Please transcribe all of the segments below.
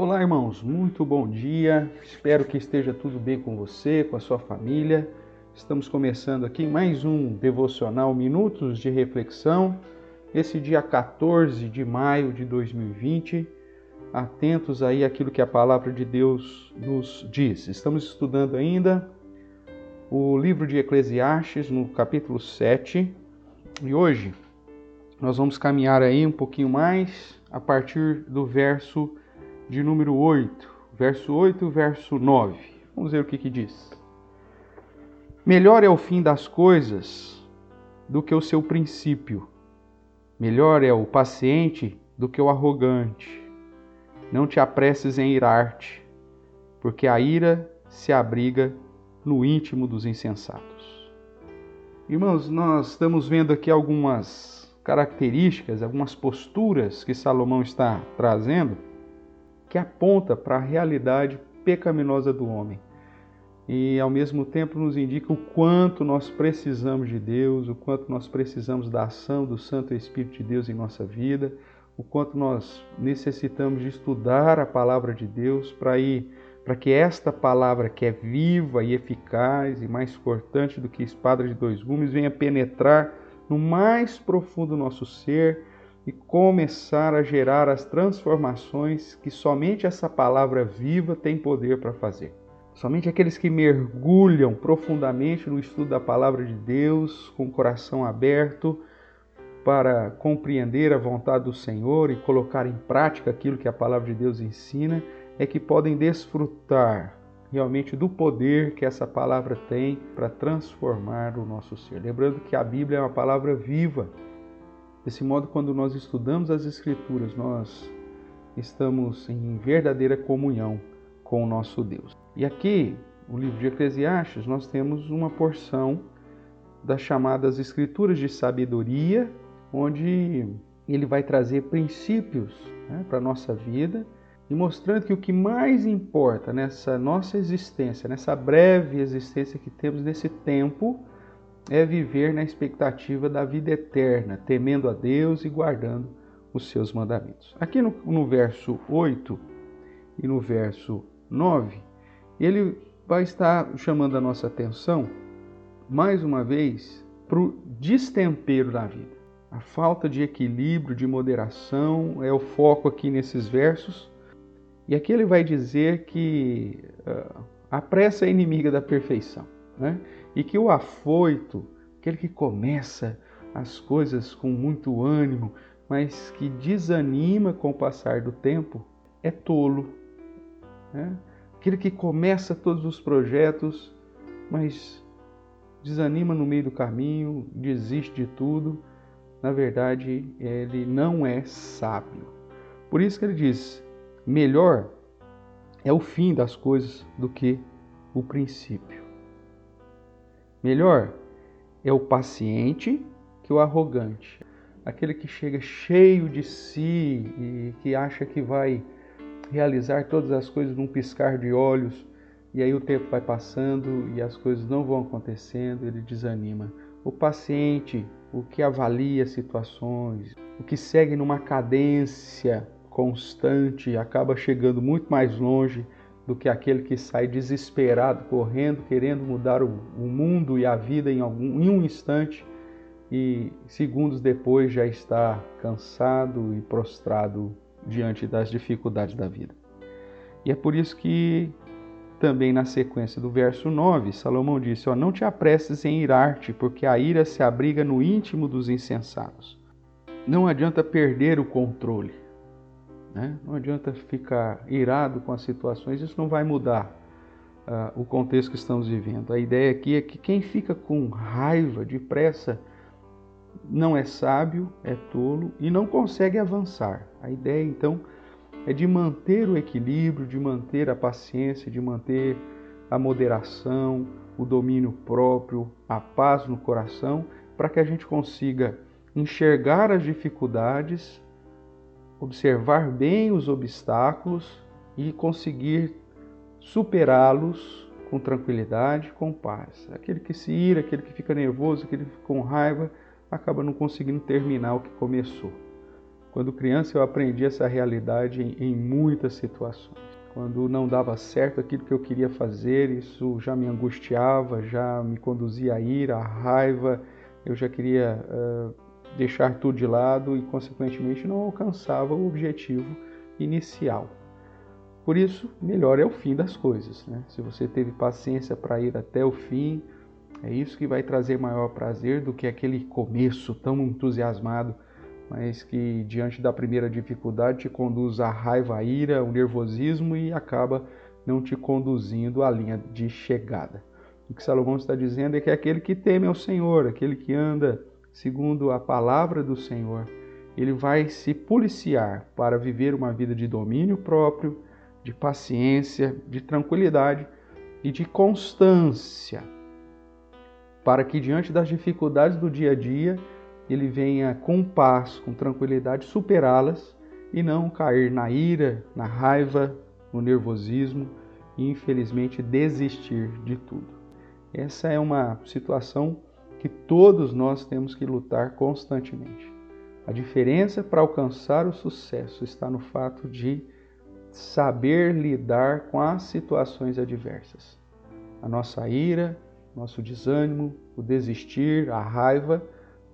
Olá, irmãos, muito bom dia. Espero que esteja tudo bem com você, com a sua família. Estamos começando aqui mais um devocional Minutos de Reflexão. Esse dia 14 de maio de 2020. Atentos aí àquilo que a palavra de Deus nos diz. Estamos estudando ainda o livro de Eclesiastes no capítulo 7. E hoje nós vamos caminhar aí um pouquinho mais a partir do verso de número 8, verso 8, verso 9. Vamos ver o que, que diz. Melhor é o fim das coisas do que o seu princípio. Melhor é o paciente do que o arrogante. Não te apresses em irar-te, porque a ira se abriga no íntimo dos insensatos. Irmãos, nós estamos vendo aqui algumas características, algumas posturas que Salomão está trazendo que aponta para a realidade pecaminosa do homem. E ao mesmo tempo nos indica o quanto nós precisamos de Deus, o quanto nós precisamos da ação do Santo Espírito de Deus em nossa vida, o quanto nós necessitamos de estudar a palavra de Deus para ir para que esta palavra que é viva e eficaz e mais cortante do que espada de dois gumes venha penetrar no mais profundo do nosso ser e começar a gerar as transformações que somente essa palavra viva tem poder para fazer. Somente aqueles que mergulham profundamente no estudo da palavra de Deus, com o coração aberto para compreender a vontade do Senhor e colocar em prática aquilo que a palavra de Deus ensina, é que podem desfrutar realmente do poder que essa palavra tem para transformar o nosso ser. Lembrando que a Bíblia é uma palavra viva Desse modo, quando nós estudamos as Escrituras, nós estamos em verdadeira comunhão com o nosso Deus. E aqui, no livro de Eclesiastes, nós temos uma porção das chamadas Escrituras de sabedoria, onde ele vai trazer princípios né, para a nossa vida e mostrando que o que mais importa nessa nossa existência, nessa breve existência que temos nesse tempo, é viver na expectativa da vida eterna, temendo a Deus e guardando os seus mandamentos. Aqui no, no verso 8 e no verso 9, ele vai estar chamando a nossa atenção, mais uma vez, para o destempero da vida. A falta de equilíbrio, de moderação, é o foco aqui nesses versos. E aqui ele vai dizer que uh, a pressa é inimiga da perfeição. Né? e que o afoito, aquele que começa as coisas com muito ânimo, mas que desanima com o passar do tempo, é tolo. Né? Aquele que começa todos os projetos, mas desanima no meio do caminho, desiste de tudo, na verdade, ele não é sábio. Por isso que ele diz: melhor é o fim das coisas do que o princípio. Melhor é o paciente que o arrogante. Aquele que chega cheio de si e que acha que vai realizar todas as coisas num piscar de olhos, e aí o tempo vai passando e as coisas não vão acontecendo, ele desanima. O paciente, o que avalia situações, o que segue numa cadência constante, acaba chegando muito mais longe do que aquele que sai desesperado, correndo, querendo mudar o, mundo e a vida em, algum, em um instante e segundos depois já está cansado e prostrado diante das dificuldades da vida. E é por isso que também na sequência do verso 9, Salomão disse: ó, Não te apresses em irar-te, porque a ira se abriga no íntimo dos insensatos. Não adianta perder o controle. Né? Não adianta ficar irado com as situações, isso não vai mudar uh, o contexto que estamos vivendo. A ideia aqui é que quem fica com raiva, depressa, não é sábio, é tolo e não consegue avançar. A ideia então é de manter o equilíbrio, de manter a paciência, de manter a moderação, o domínio próprio, a paz no coração, para que a gente consiga enxergar as dificuldades observar bem os obstáculos e conseguir superá-los com tranquilidade, com paz. Aquele que se ira, aquele que fica nervoso, aquele que fica com raiva, acaba não conseguindo terminar o que começou. Quando criança eu aprendi essa realidade em, em muitas situações. Quando não dava certo aquilo que eu queria fazer, isso já me angustiava, já me conduzia à ira, à raiva, eu já queria uh, deixar tudo de lado e, consequentemente, não alcançava o objetivo inicial. Por isso, melhor é o fim das coisas. Né? Se você teve paciência para ir até o fim, é isso que vai trazer maior prazer do que aquele começo tão entusiasmado, mas que diante da primeira dificuldade te conduz à raiva, à ira, ao nervosismo e acaba não te conduzindo à linha de chegada. O que Salomão está dizendo é que é aquele que teme ao Senhor, aquele que anda segundo a palavra do Senhor, ele vai se policiar para viver uma vida de domínio próprio, de paciência, de tranquilidade e de constância, para que diante das dificuldades do dia a dia ele venha com paz, com tranquilidade superá-las e não cair na ira, na raiva, no nervosismo e infelizmente desistir de tudo. Essa é uma situação que todos nós temos que lutar constantemente. A diferença para alcançar o sucesso está no fato de saber lidar com as situações adversas. A nossa ira, nosso desânimo, o desistir, a raiva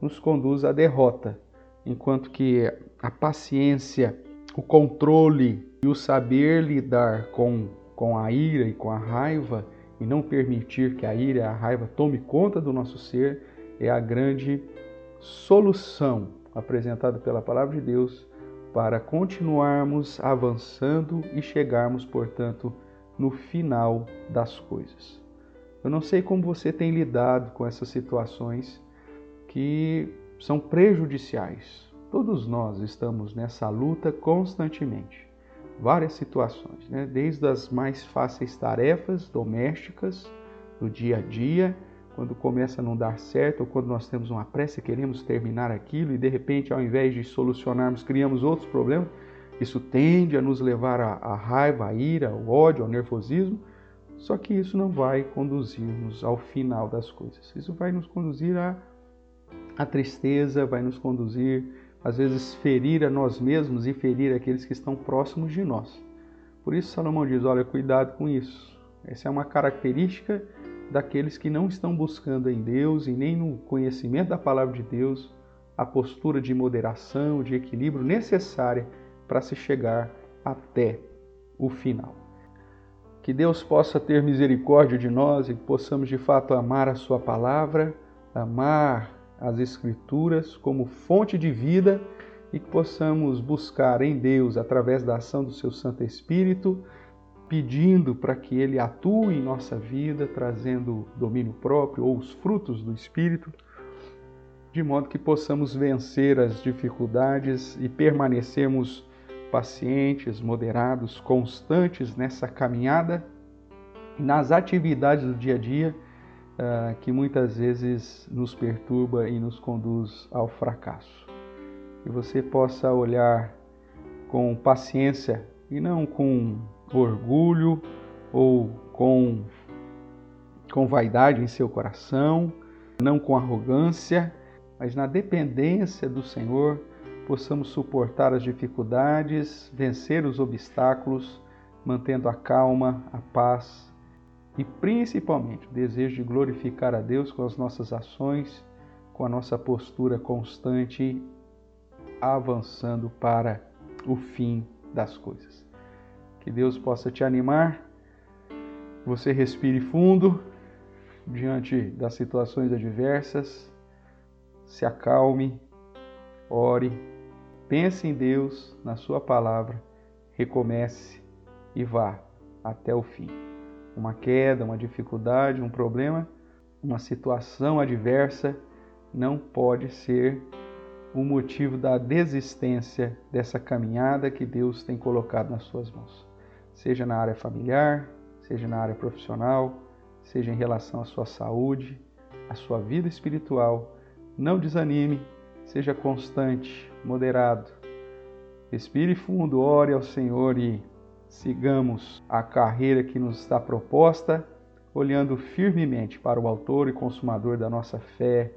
nos conduz à derrota, enquanto que a paciência, o controle e o saber lidar com, com a ira e com a raiva e não permitir que a ira a raiva tome conta do nosso ser é a grande solução apresentada pela palavra de Deus para continuarmos avançando e chegarmos, portanto, no final das coisas. Eu não sei como você tem lidado com essas situações que são prejudiciais. Todos nós estamos nessa luta constantemente várias situações, né? desde as mais fáceis tarefas domésticas do dia a dia, quando começa a não dar certo, ou quando nós temos uma pressa e queremos terminar aquilo e de repente, ao invés de solucionarmos, criamos outros problemas, isso tende a nos levar à, raiva, à ira, ao ódio, ao nervosismo. Só que isso não vai conduzir-nos ao final das coisas. Isso vai nos conduzir à, à tristeza, vai nos conduzir às vezes ferir a nós mesmos e ferir aqueles que estão próximos de nós. Por isso Salomão diz: olha, cuidado com isso. Essa é uma característica daqueles que não estão buscando em Deus e nem no conhecimento da palavra de Deus a postura de moderação, de equilíbrio necessária para se chegar até o final. Que Deus possa ter misericórdia de nós e possamos de fato amar a Sua palavra, amar as Escrituras como fonte de vida e que possamos buscar em Deus, através da ação do seu Santo Espírito, pedindo para que Ele atue em nossa vida, trazendo domínio próprio ou os frutos do Espírito, de modo que possamos vencer as dificuldades e permanecermos pacientes, moderados, constantes nessa caminhada, nas atividades do dia a dia uh, que muitas vezes nos perturba e nos conduz ao fracasso. Que você possa olhar com paciência e não com orgulho ou com, com vaidade em seu coração, não com arrogância, mas na dependência do Senhor possamos suportar as dificuldades, vencer os obstáculos, mantendo a calma, a paz e principalmente o desejo de glorificar a Deus com as nossas ações, com a nossa postura constante, avançando para o fim das coisas. Que Deus possa te animar, você respire fundo diante das situações adversas, se acalme, ore, pense em Deus, na Sua palavra, recomece e vá até o fim uma queda, uma dificuldade, um problema, uma situação adversa não pode ser o motivo da desistência dessa caminhada que Deus tem colocado nas suas mãos. Seja na área familiar, seja na área profissional, seja em relação à sua saúde, à sua vida espiritual. Não desanime, seja constante, moderado. Respire fundo, ore ao Senhor e sigamos a carreira que nos está proposta, olhando firmemente para o Autor e Consumador da nossa fé,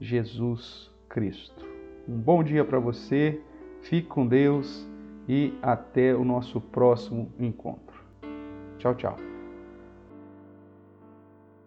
Jesus Cristo. Um bom dia para você, Fique com Deus e até o nosso próximo encontro. Tchau, tchau.